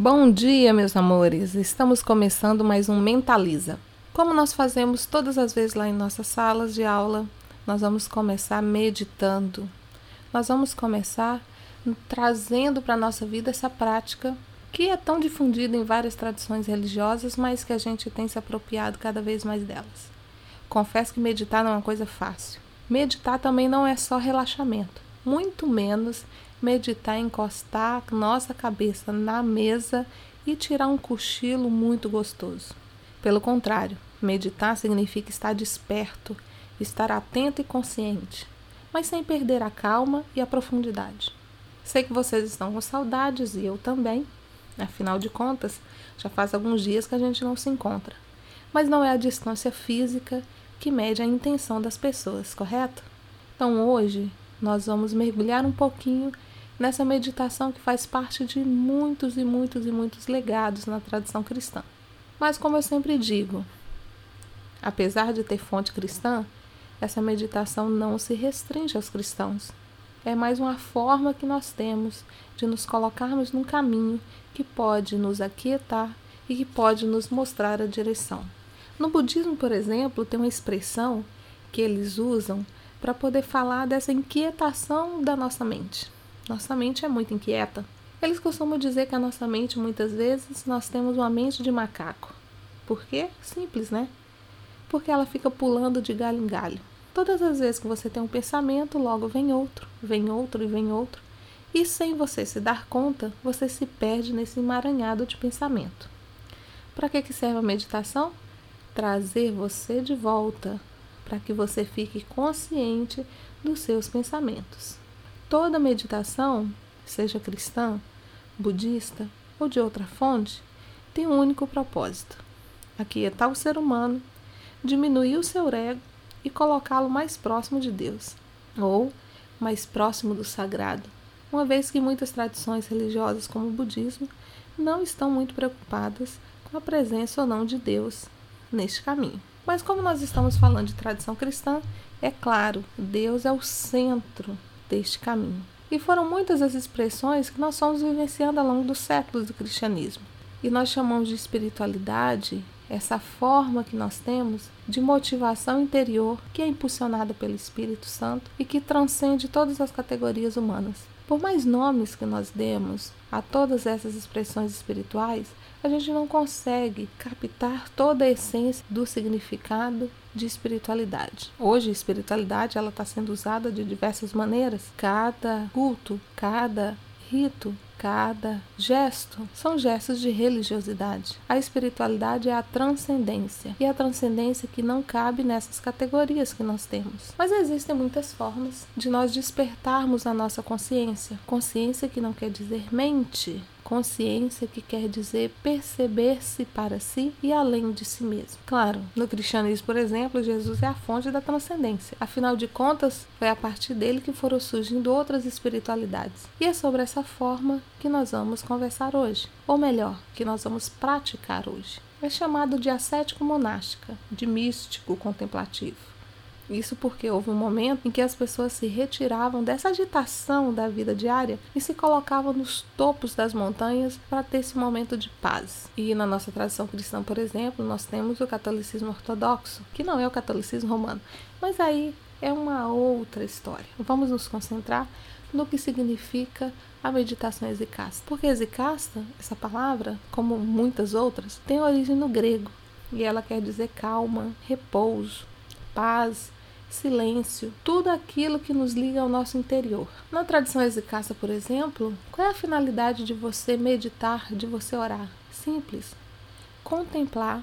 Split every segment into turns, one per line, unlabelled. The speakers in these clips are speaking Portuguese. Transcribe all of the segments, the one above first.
Bom dia, meus amores! Estamos começando mais um Mentaliza. Como nós fazemos todas as vezes lá em nossas salas de aula, nós vamos começar meditando. Nós vamos começar trazendo para a nossa vida essa prática que é tão difundida em várias tradições religiosas, mas que a gente tem se apropriado cada vez mais delas. Confesso que meditar não é uma coisa fácil. Meditar também não é só relaxamento, muito menos meditar encostar nossa cabeça na mesa e tirar um cochilo muito gostoso. Pelo contrário, meditar significa estar desperto, estar atento e consciente, mas sem perder a calma e a profundidade. Sei que vocês estão com saudades e eu também. Afinal de contas, já faz alguns dias que a gente não se encontra. Mas não é a distância física que mede a intenção das pessoas, correto? Então hoje nós vamos mergulhar um pouquinho nessa meditação que faz parte de muitos e muitos e muitos legados na tradição cristã. Mas, como eu sempre digo, apesar de ter fonte cristã, essa meditação não se restringe aos cristãos. É mais uma forma que nós temos de nos colocarmos num caminho que pode nos aquietar e que pode nos mostrar a direção. No budismo, por exemplo, tem uma expressão que eles usam para poder falar dessa inquietação da nossa mente. Nossa mente é muito inquieta. Eles costumam dizer que a nossa mente, muitas vezes, nós temos uma mente de macaco. Por quê? Simples, né? Porque ela fica pulando de galho em galho. Todas as vezes que você tem um pensamento, logo vem outro, vem outro e vem outro. E sem você se dar conta, você se perde nesse emaranhado de pensamento. Para que, que serve a meditação? Trazer você de volta, para que você fique consciente dos seus pensamentos. Toda meditação, seja cristã, budista ou de outra fonte, tem um único propósito: aquietar o ser humano, diminuir o seu ego e colocá-lo mais próximo de Deus, ou mais próximo do sagrado, uma vez que muitas tradições religiosas, como o budismo, não estão muito preocupadas com a presença ou não de Deus neste caminho. Mas como nós estamos falando de tradição cristã, é claro, Deus é o centro deste caminho. E foram muitas as expressões que nós fomos vivenciando ao longo dos séculos do cristianismo. E nós chamamos de espiritualidade essa forma que nós temos de motivação interior que é impulsionada pelo Espírito Santo e que transcende todas as categorias humanas. Por mais nomes que nós demos a todas essas expressões espirituais, a gente não consegue captar toda a essência do significado de espiritualidade. Hoje, espiritualidade ela está sendo usada de diversas maneiras. Cada culto, cada rito, cada gesto são gestos de religiosidade. A espiritualidade é a transcendência e a transcendência que não cabe nessas categorias que nós temos. Mas existem muitas formas de nós despertarmos a nossa consciência. Consciência que não quer dizer mente, consciência que quer dizer perceber-se para si e além de si mesmo. Claro, no cristianismo, por exemplo, Jesus é a fonte da transcendência. Afinal de contas, foi a partir dele que foram surgindo outras espiritualidades. E é sobre essa forma que nós vamos conversar hoje, ou melhor, que nós vamos praticar hoje. É chamado de ascético monástica, de místico contemplativo. Isso porque houve um momento em que as pessoas se retiravam dessa agitação da vida diária e se colocavam nos topos das montanhas para ter esse momento de paz. E na nossa tradição cristã, por exemplo, nós temos o catolicismo ortodoxo, que não é o catolicismo romano, mas aí é uma outra história. Vamos nos concentrar no que significa a meditação exicasta. Porque exicasta, essa palavra, como muitas outras, tem origem no grego e ela quer dizer calma, repouso, paz, silêncio, tudo aquilo que nos liga ao nosso interior. Na tradição exicasta, por exemplo, qual é a finalidade de você meditar, de você orar? Simples. Contemplar,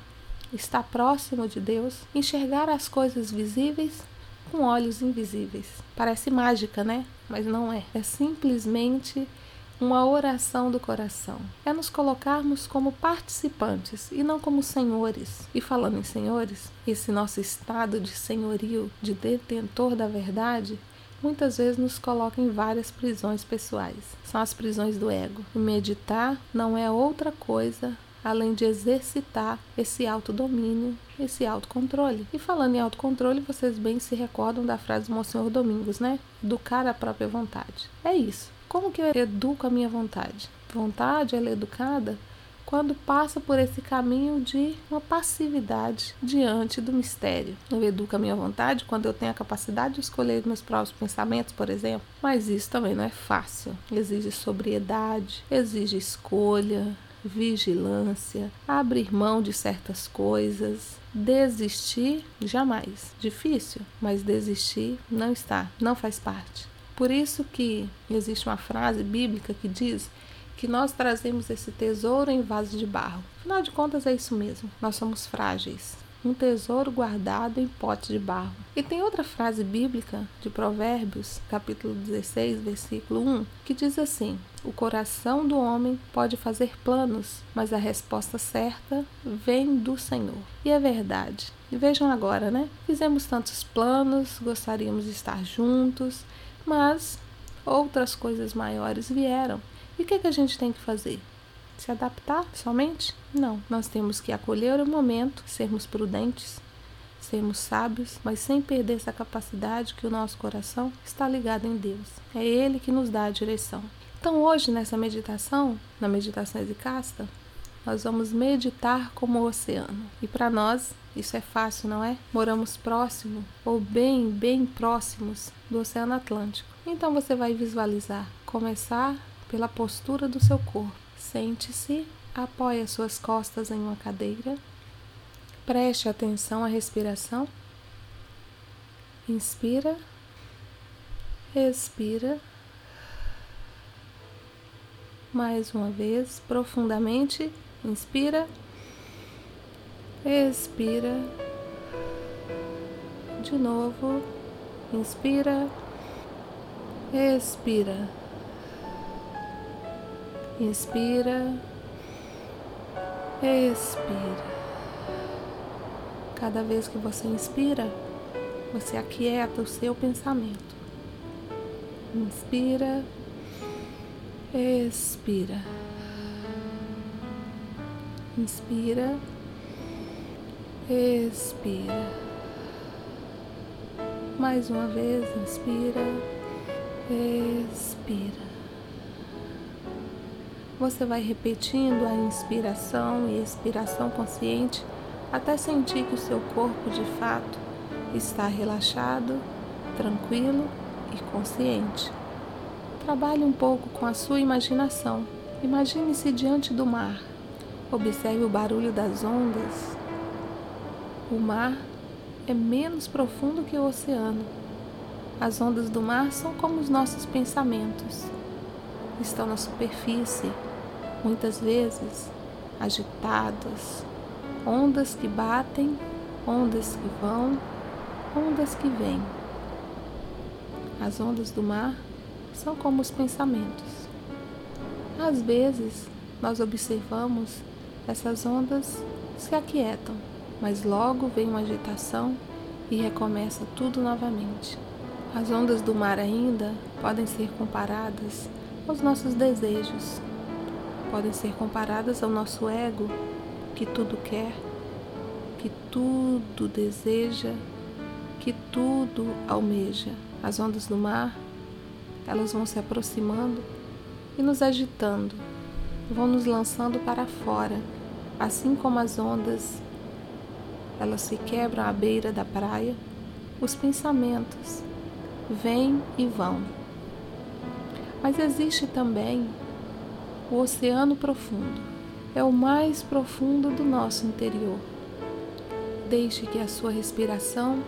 estar próximo de Deus, enxergar as coisas visíveis com olhos invisíveis. Parece mágica, né? Mas não é. É simplesmente uma oração do coração. É nos colocarmos como participantes e não como senhores. E falando em senhores, esse nosso estado de senhorio, de detentor da verdade, muitas vezes nos coloca em várias prisões pessoais. São as prisões do ego. E meditar não é outra coisa além de exercitar esse autodomínio, esse autocontrole. E falando em autocontrole, vocês bem se recordam da frase do Monsenhor Domingos, né? Educar a própria vontade. É isso. Como que eu educo a minha vontade? vontade ela é educada quando passa por esse caminho de uma passividade diante do mistério. Eu educo a minha vontade quando eu tenho a capacidade de escolher meus próprios pensamentos, por exemplo, mas isso também não é fácil. Exige sobriedade, exige escolha, vigilância, abrir mão de certas coisas, desistir jamais. Difícil, mas desistir não está, não faz parte. Por isso que existe uma frase bíblica que diz que nós trazemos esse tesouro em vaso de barro. Afinal de contas, é isso mesmo. Nós somos frágeis. Um tesouro guardado em pote de barro. E tem outra frase bíblica de Provérbios, capítulo 16, versículo 1, que diz assim: O coração do homem pode fazer planos, mas a resposta certa vem do Senhor. E é verdade. E vejam agora, né? Fizemos tantos planos, gostaríamos de estar juntos, mas outras coisas maiores vieram e o que, que a gente tem que fazer? Se adaptar somente? Não. Nós temos que acolher o momento, sermos prudentes, sermos sábios, mas sem perder essa capacidade que o nosso coração está ligado em Deus. É Ele que nos dá a direção. Então, hoje, nessa meditação, na meditação exicasta, nós vamos meditar como o oceano. E para nós, isso é fácil, não é? Moramos próximo ou bem, bem próximos do Oceano Atlântico. Então você vai visualizar, começar pela postura do seu corpo. Sente-se, apoie suas costas em uma cadeira. Preste atenção à respiração. Inspira, expira. Mais uma vez, profundamente. Inspira, expira. De novo, inspira, expira. Inspira, expira. Cada vez que você inspira, você aquieta o seu pensamento. Inspira, expira. Inspira, expira. Mais uma vez, inspira, expira. Você vai repetindo a inspiração e expiração consciente até sentir que o seu corpo de fato está relaxado, tranquilo e consciente. Trabalhe um pouco com a sua imaginação. Imagine-se diante do mar. Observe o barulho das ondas. O mar é menos profundo que o oceano. As ondas do mar são como os nossos pensamentos estão na superfície, muitas vezes agitadas, ondas que batem, ondas que vão, ondas que vêm. As ondas do mar são como os pensamentos. Às vezes, nós observamos essas ondas se aquietam, mas logo vem uma agitação e recomeça tudo novamente. As ondas do mar ainda podem ser comparadas os nossos desejos podem ser comparadas ao nosso ego, que tudo quer, que tudo deseja, que tudo almeja. As ondas do mar, elas vão se aproximando e nos agitando, vão nos lançando para fora, assim como as ondas, elas se quebram à beira da praia, os pensamentos vêm e vão. Mas existe também o oceano profundo. É o mais profundo do nosso interior. Deixe que a sua respiração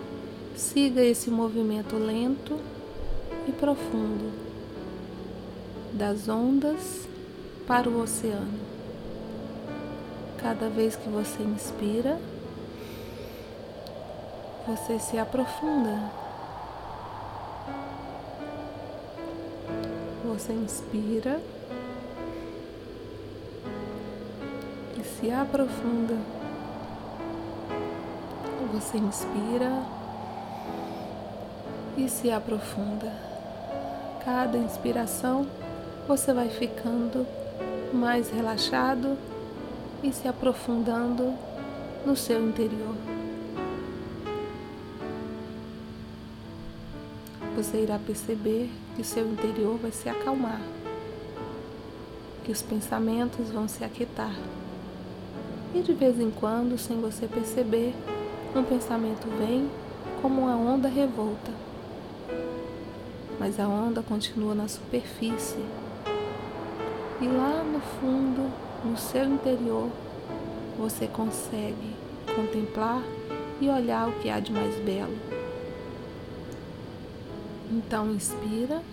siga esse movimento lento e profundo das ondas para o oceano. Cada vez que você inspira, você se aprofunda Você inspira e se aprofunda. Você inspira e se aprofunda. Cada inspiração você vai ficando mais relaxado e se aprofundando no seu interior. você irá perceber que seu interior vai se acalmar. que os pensamentos vão se aquietar. E de vez em quando, sem você perceber, um pensamento vem como uma onda revolta. Mas a onda continua na superfície. E lá no fundo, no seu interior, você consegue contemplar e olhar o que há de mais belo. Então inspira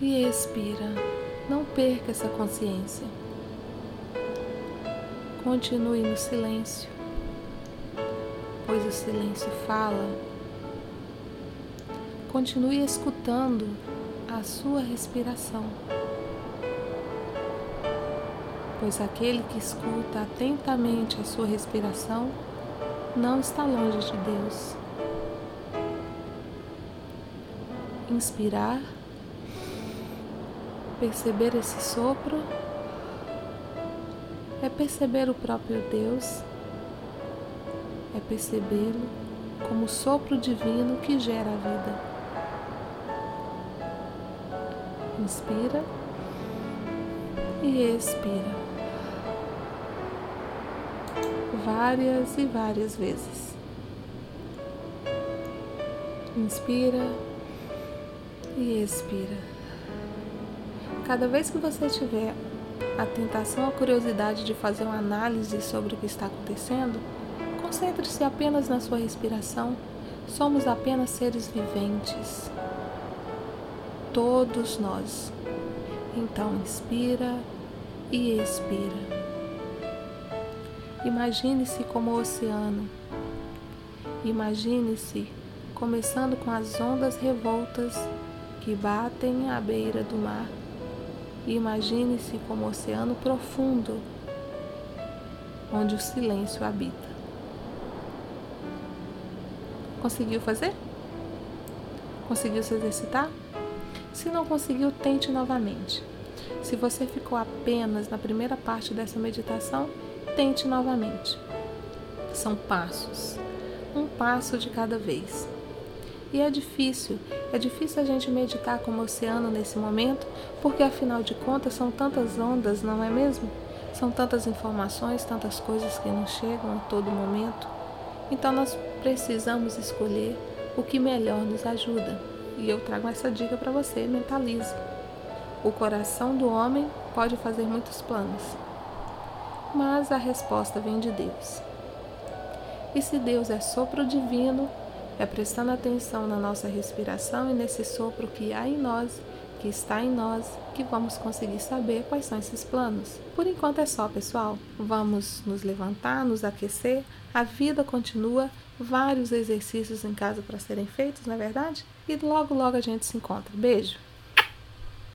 e expira. Não perca essa consciência. Continue no silêncio, pois o silêncio fala. Continue escutando a sua respiração, pois aquele que escuta atentamente a sua respiração não está longe de Deus. Inspirar, perceber esse sopro é perceber o próprio Deus, é percebê-lo como o sopro divino que gera a vida. Inspira e expira. Várias e várias vezes. Inspira e expira. Cada vez que você tiver a tentação, a curiosidade de fazer uma análise sobre o que está acontecendo, concentre-se apenas na sua respiração. Somos apenas seres viventes. Todos nós. Então, inspira e expira. Imagine-se como o oceano. Imagine-se começando com as ondas revoltas que batem à beira do mar imagine-se como um oceano profundo, onde o silêncio habita. Conseguiu fazer? Conseguiu se exercitar? Se não conseguiu, tente novamente. Se você ficou apenas na primeira parte dessa meditação, tente novamente. São passos, um passo de cada vez. E é difícil, é difícil a gente meditar como oceano nesse momento, porque afinal de contas são tantas ondas, não é mesmo? São tantas informações, tantas coisas que nos chegam a todo momento. Então nós precisamos escolher o que melhor nos ajuda. E eu trago essa dica para você, mentalize. O coração do homem pode fazer muitos planos, mas a resposta vem de Deus. E se Deus é sopro divino, é prestando atenção na nossa respiração e nesse sopro que há em nós, que está em nós, que vamos conseguir saber quais são esses planos. Por enquanto é só, pessoal. Vamos nos levantar, nos aquecer. A vida continua, vários exercícios em casa para serem feitos, não é verdade? E logo, logo a gente se encontra. Beijo!